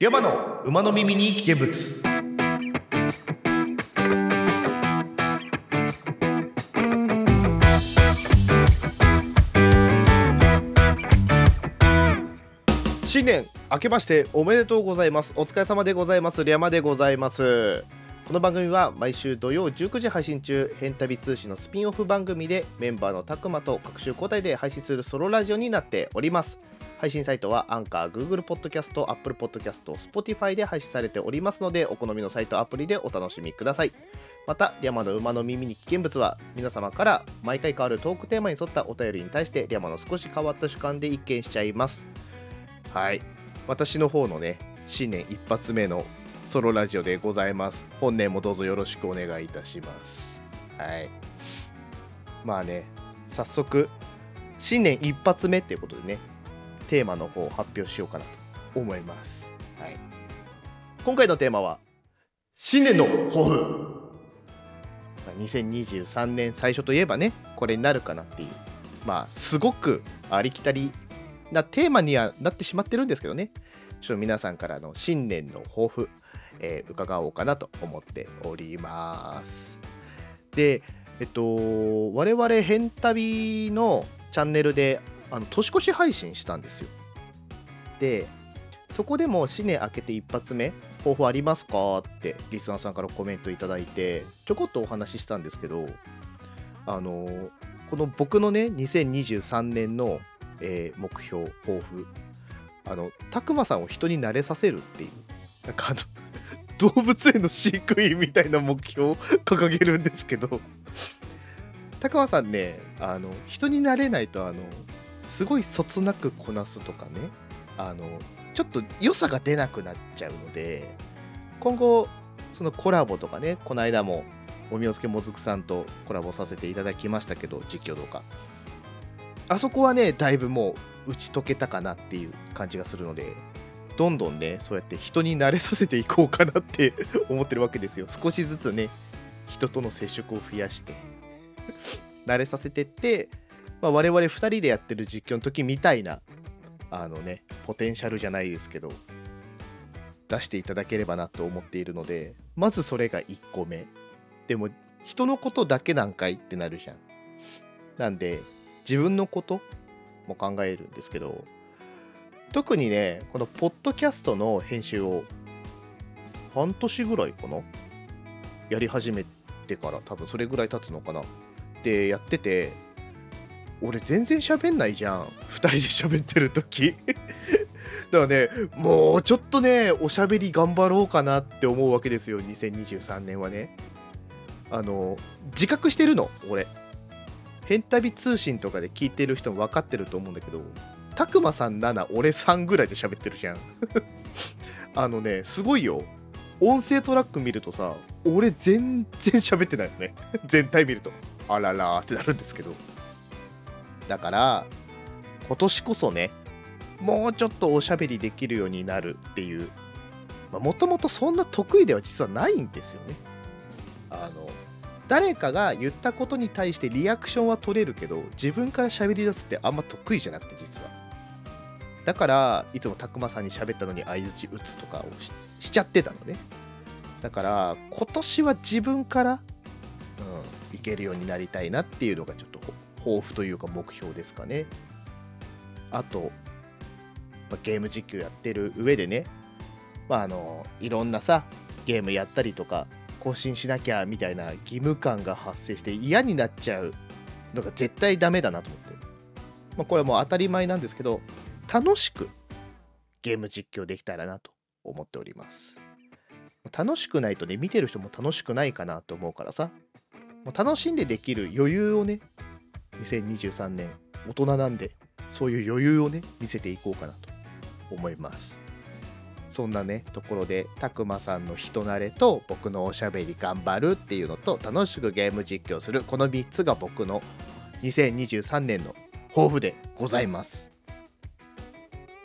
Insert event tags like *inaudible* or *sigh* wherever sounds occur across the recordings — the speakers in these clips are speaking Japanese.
山の馬の耳に危険物新年明けましておめでとうございます。お疲れ様でございます。リャマでございます。この番組は毎週土曜19時配信中変旅通信のスピンオフ番組でメンバーのたくまと各週交代で配信するソロラジオになっております。配信サイトはアンカー、Google Podcast、Apple Podcast、Spotify で配信されておりますのでお好みのサイトアプリでお楽しみください。また、リャマの馬の耳に危険物は皆様から毎回変わるトークテーマに沿ったお便りに対してリャマの少し変わった主観で一見しちゃいます。はい。私の方のね新年一発目のソロラジオでございます。本年もどうぞよろしくお願いいたします。はい。まあね早速新年一発目っていうことでねテーマの方を発表しようかなと思います。はい。今回のテーマは新年の抱負。2023年最初といえばねこれになるかなっていうまあすごくありきたりなテーマにはなってしまってるんですけどね。ちょっと皆さんからの新年の抱負、えー、伺おうかなと思っております。でえっと我々変旅のチャンネルであの年越し配信したんですよ。でそこでも新年明けて一発目抱負ありますかってリスナーさんからコメントいただいてちょこっとお話ししたんですけどあのこの僕のね2023年の、えー、目標抱負あのたくまさんを人に慣れさせるっていうなんかあの動物園の飼育員みたいな目標を掲げるんですけどたくまさんねあの人になれないとあのすごいそつなくこなすとかねあのちょっと良さが出なくなっちゃうので今後そのコラボとかねこの間もおみおすけもずくさんとコラボさせていただきましたけど実況動画。あそこはねだいぶもう打ち解けたかなっていう感じがするのでどんどんねそうやって人に慣れさせていこうかなって *laughs* 思ってるわけですよ。少しずつね人との接触を増やして慣れさせてって、まあ、我々2人でやってる実況の時みたいなあのねポテンシャルじゃないですけど出していただければなと思っているのでまずそれが1個目。でも人のことだけなんかいってなるじゃん。なんで自分のことも考えるんですけど特にねこのポッドキャストの編集を半年ぐらいかな？やり始めてから多分それぐらい経つのかな？ってやってて俺全然喋んないじゃん。2人で喋ってる時。*laughs* だからねもうちょっとねおしゃべり頑張ろうかなって思うわけですよ2023年はね。あの自覚してるの俺。変旅通信とかで聞いてる人も分かってると思うんだけどたくまさん7俺3ぐらいで喋ってるじゃん。*laughs* あのねすごいよ。音声トラック見るとさ俺全然喋ってないよね。*laughs* 全体見ると。あららってなるんですけど。だから今年こそねもうちょっとおしゃべりできるようになるっていう。もともとそんな得意では実はないんですよね。あの誰かが言ったことに対してリアクションは取れるけど自分から喋り出すってあんま得意じゃなくて実は。だからいつもたくまさんに喋ったのに相づち打つとかをしちゃってたのね。だから今年は自分から、うん、いけるようになりたいなっていうのがちょっと抱負というか目標ですかね。あと、まあ、ゲーム実況やってる上でねまああのいろんなさゲームやったりとか更新しなきゃみたいな義務感が発生して嫌になっちゃうのが絶対ダメだなと思って、まあ、これはもう当たり前なんですけど楽しくゲーム実況できたらなと思っております。楽しくないとね見てる人も楽しくないかなと思うからさ。も楽しんでできる余裕をね2023年大人なんでそういう余裕をね見せていこうかなと思います。そんなねところでたくまさんの人慣れと僕のおしゃべり頑張るっていうのと楽しくゲーム実況するこの3つが僕の2023年の抱負でございます。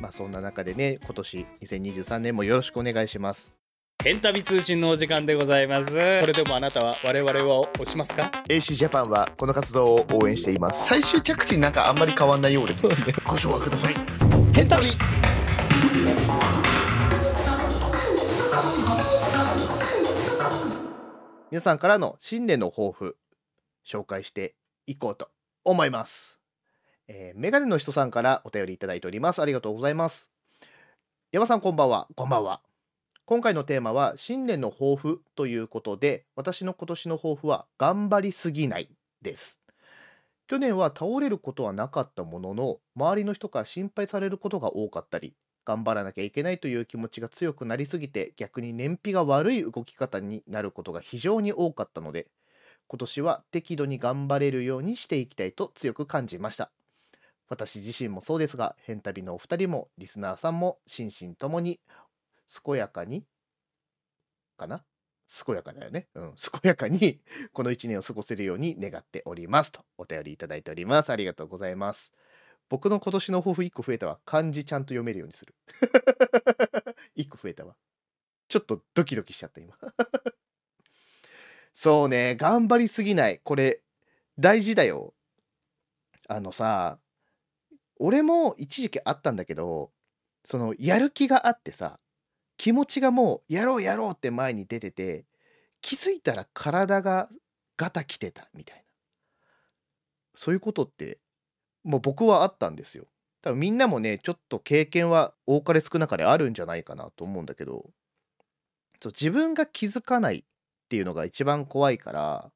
まあ、そんな中でね、今年2023年もよろしくお願いします。ヘンタビ通信のお時間でございます。それでもあなたは我々は押しますか？AC ジャパンはこの活動を応援しています。最終着地なんかあんまり変わんないようで。ご紹介ください。ヘンタビ皆さんからの新年の抱負紹介していこうと思います。えーメガネの人さんからお便りいただいております。ありがとうございます。山さんこんばんは。こんばんは。今回のテーマは新年の抱負ということで私の今年の抱負は頑張りすぎないです。去年は倒れることはなかったものの周りの人から心配されることが多かったり頑張らなきゃいけないという気持ちが強くなりすぎて逆に燃費が悪い動き方になることが非常に多かったので今年は適度に頑張れるようにしていきたいと強く感じました私自身もそうですが変旅のお二人もリスナーさんも心身ともに健やかにかな？健やかだよね。うん。*laughs* 健やかにこの一年を過ごせるように願っておりますとお便りいただいております。ありがとうございます。僕の今年の抱負1個増えたわ。漢字ちゃんと読めるようにする。*laughs* 1個増えたわ。ちょっとドキドキしちゃった今。*laughs* そうね、頑張りすぎない。これ大事だよ。あのさ、俺も一時期あったんだけど、そのやる気があってさ、気持ちがもうやろうやろうって前に出てて気づいたら体がガタきてたみたいな。そういうことってもう僕はあったんですよ。多分みんなもねちょっと経験は多かれ少なかれあるんじゃないかなと思うんだけどそう自分が気づかないっていうのが一番怖いから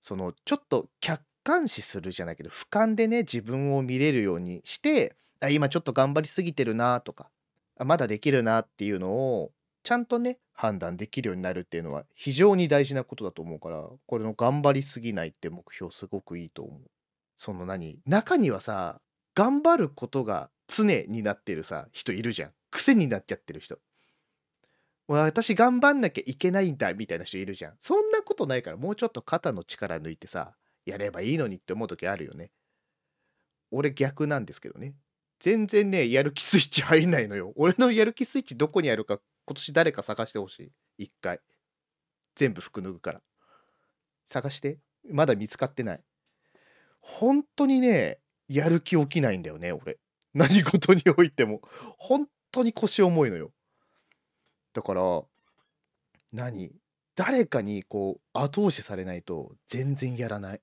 そのちょっと客観視するじゃないけど俯瞰でね自分を見れるようにしてあ今ちょっと頑張りすぎてるなとかあまだできるなっていうのをちゃんとね判断できるようになるっていうのは非常に大事なことだと思うからこれの頑張りすぎないって目標すごくいいと思う。その何？中にはさ頑張ることが常になってるさ人いるじゃん癖になっちゃってる人。私頑張んなきゃいけないんだみたいな人いるじゃん。そんなことないからもうちょっと肩の力抜いてさやればいいのにって思う時あるよね。俺逆なんですけどね。全然ね、やる気スイッチ入んないのよ。俺のやる気スイッチどこにあるか、今年誰か探してほしい。一回。全部服脱ぐから。探して。まだ見つかってない。本当にね、やる気起きないんだよね、俺。*laughs* 何事においても。本当に腰重いのよ。だから、何？誰かにこう、後押しされないと全然やらない。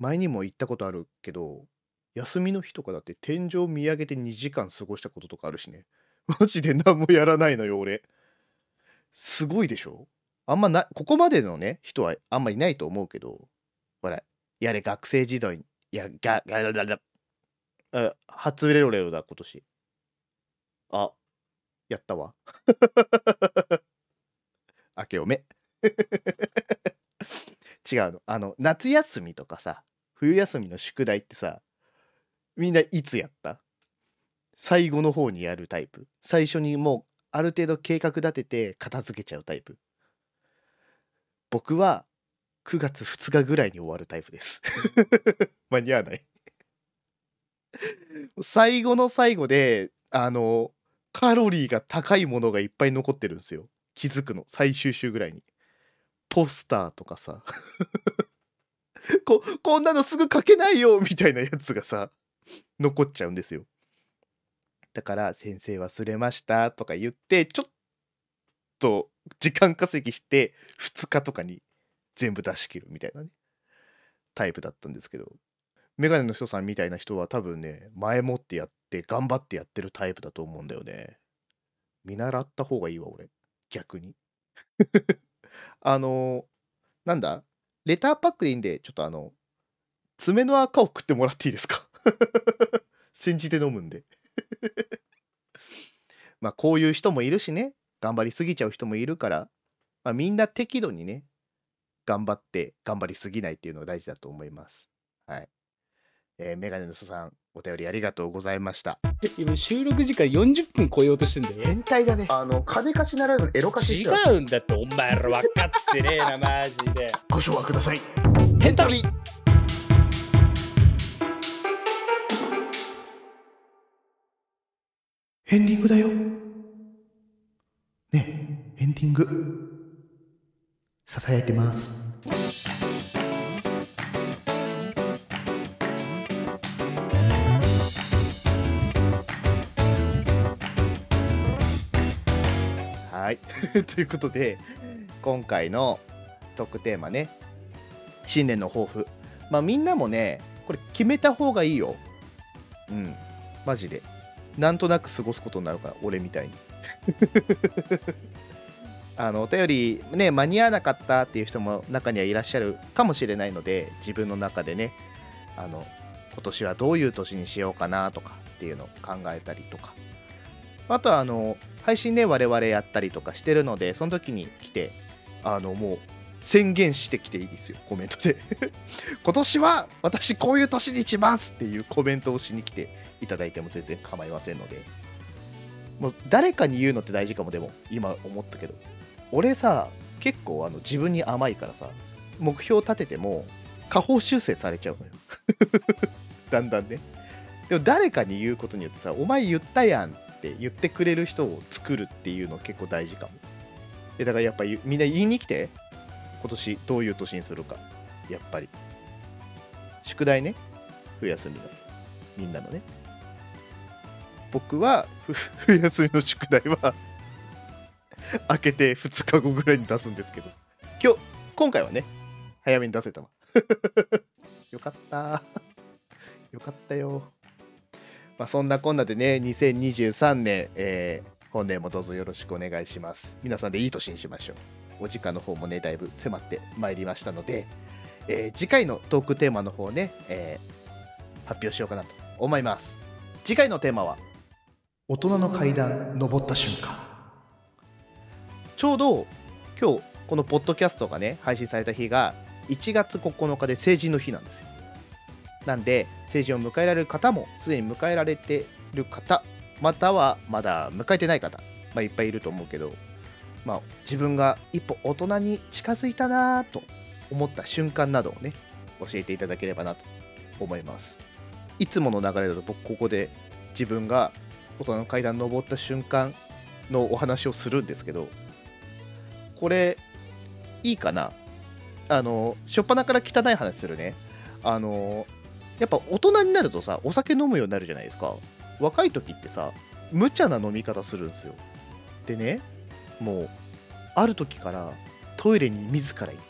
前にも言ったことあるけど、休みの日とかだって天井見上げて2時間過ごしたこととかあるしね。*laughs* マジで何もやらないのよ、俺。すごいでしょ？あんまな、ここまでのね、人はあんまいないと思うけど、ほら、やれ、学生時代に、いや、が、が、が、が、が、あ、初レロレロだ、今年。あ、やったわ。*laughs* 明けおめ。違うの。あの、夏休みとかさ、冬休みの宿題ってさ、みんないつやった？最後の方にやるタイプ？最初にもうある程度計画立てて片付けちゃうタイプ？僕は9月2日ぐらいに終わるタイプです。*laughs* 間に合わない。最後の最後であのカロリーが高いものがいっぱい残ってるんですよ。気づくの。最終週ぐらいに。ポスターとかさ。*laughs* ここんなのすぐ書けないよみたいなやつがさ残っちゃうんですよ。だから「先生忘れました」とか言ってちょっと時間稼ぎして2日とかに全部出し切るみたいなねタイプだったんですけど。メガネの人さんみたいな人は多分ね前もってやって頑張ってやってるタイプだと思うんだよね。見習った方がいいわ俺。逆に。あのなんだ？レターパックでいいんでちょっとあの爪の赤を食ってもらっていいですか？*laughs* 煎じて飲むんで。*laughs* まあこういう人もいるしね。頑張りすぎちゃう人もいるから、まあ、みんな適度にね頑張って頑張りすぎないっていうのが大事だと思います。はい。えー、メガネの人さん。お便りありがとうございました。今収録時間40分超えようとしてんだよ。変態だね。あの金貸しならぬエロ貸し違うんだってお前ら分かってねえなマジで。ご唱和ください。ヘンタリエンディングだよ。ねえエンディング。ささやいてます *laughs* ということで今回のトークテーマね新年の抱負。まあみんなもねこれ決めた方がいいよ。うんマジで。なんとなく過ごすことになるから俺みたいに。*laughs* あのお便りね間に合わなかったっていう人も中にはいらっしゃるかもしれないので自分の中でねあの今年はどういう年にしようかなとかっていうのを考えたりとか。あとはあの配信で我々やったりとかしてるのでその時に来てあのもう宣言してきていいですよコメントで。*laughs* 今年は私こういう年にしますっていうコメントをしに来ていただいても全然構いませんので。もう誰かに言うのって大事かもでも今思ったけど。俺さ結構あの自分に甘いからさ目標立てても下方修正されちゃうのよ。*laughs* だんだんね。でも誰かに言うことによってさお前言ったやんっって言ってくれる人を作るっていうの結構大事かも。えだからやっぱみんな言いに来て。今年どういう年にするか。やっぱり。宿題ね。冬休みの。みんなのね。僕は *laughs* 冬休みの宿題は。開けて2日後ぐらいに出すんですけど。今日今回はね。早めに出せたわ。*laughs* よかった。よかったよ。まあそんなこんなでね2023年、えー本年もどうぞよろしくお願いします。皆さんでいい年にしましょう。お時間の方もねだいぶ迫ってまいりましたので、えー次回のトークテーマの方ね、えー発表しようかなと思います。次回のテーマは大人の階段登った瞬間。ちょうど今日このポッドキャストがね配信された日が1月9日で成人の日なんですよ。なんで成人を迎えられる方もすでに迎えられてる方またはまだ迎えてない方、まあ、いっぱいいると思うけど、まあ、自分が一歩大人に近づいたなと思った瞬間などをね教えていただければなと思います。いつもの流れだと僕ここで自分が大人の階段登った瞬間のお話をするんですけどこれいいかな？あの初っ端から汚い話するね。あのやっぱ大人になるとさお酒飲むようになるじゃないですか。若い時ってさ無茶な飲み方するんですよ。でねもうある時からトイレに自ら行って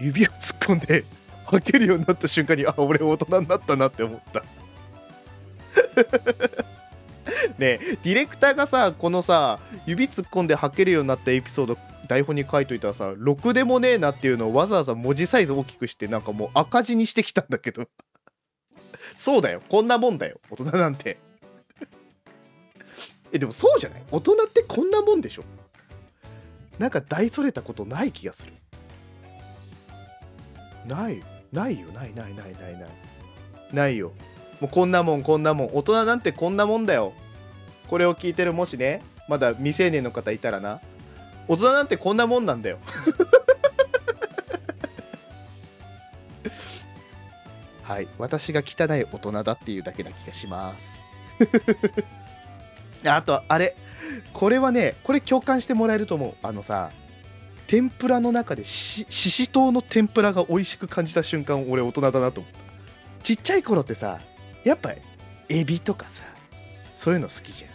指を突っ込んで吐けるようになった瞬間にあ俺大人になったなって思った。*laughs* ねディレクターがさこのさ指突っ込んで吐けるようになったエピソード台本に書いといたらさろくでもねえなっていうのをわざわざ文字サイズ大きくしてなんかもう赤字にしてきたんだけど。*laughs* そうだよ。こんなもんだよ。大人なんて。*laughs* えでもそうじゃない？大人ってこんなもんでしょ？なんか大それたことない気がする。ない。ないよ。ないないないないない。ないよ。もうこんなもんこんなもん。大人なんてこんなもんだよ。これを聞いてるもしねまだ未成年の方いたらな。大人なんてこんなもんなんだよ。*laughs* はい。私が汚い大人だっていうだけな気がします。*laughs* あとあれ。これはねこれ共感してもらえると思う。あのさ天ぷらの中でしししとうの天ぷらが美味しく感じた瞬間俺大人だなと思った。ちっちゃい頃ってさやっぱエビとかさそういうの好きじゃん。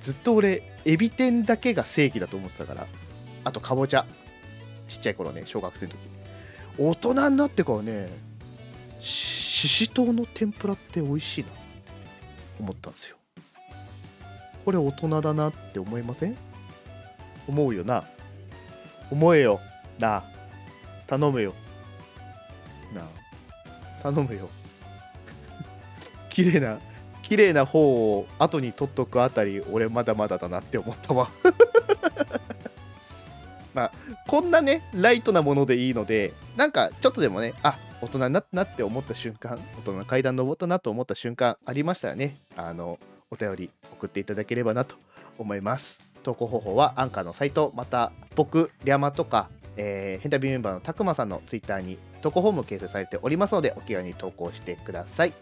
ずっと俺エビ天だけが正義だと思ってたから。あとかぼちゃ。ちっちゃい頃ね小学生の時。大人になってからねししとうの天ぷらって美味しいなって思ったんですよ。これ大人だなって思いません？思うよな。思えよ。な。頼むよ。な。頼むよ。*laughs* 綺麗な綺麗な方を後に取っとくあたり俺まだまだだなって思ったわ。*laughs* まあこんなねライトなものでいいのでなんかちょっとでもねあ大人になったなって思った瞬間大人の階段登ったなと思った瞬間ありましたらねあのお便り送っていただければなと思います。投稿方法はアンカーのサイトまた僕リャマとか、えー、ヘンタビメンバーのたくまさんのツイッターに投稿フォーム掲載されておりますのでお気軽に投稿してください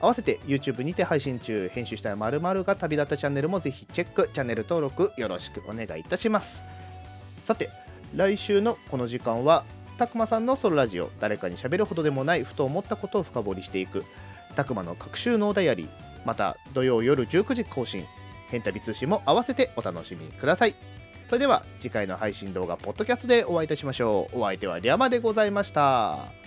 合わせて YouTube にて配信中編集した〇〇が旅立ったチャンネルもぜひチェックチャンネル登録よろしくお願いいたしますさて来週のこの時間はたくまさんのソロラジオ誰かに喋るほどでもないふと思ったことを深掘りしていくたくまの各週のダイアリーまた土曜夜19時更新変旅通信も合わせてお楽しみくださいそれでは次回の配信動画ポッドキャストでお会いいたしましょう。お相手はリャマでございました。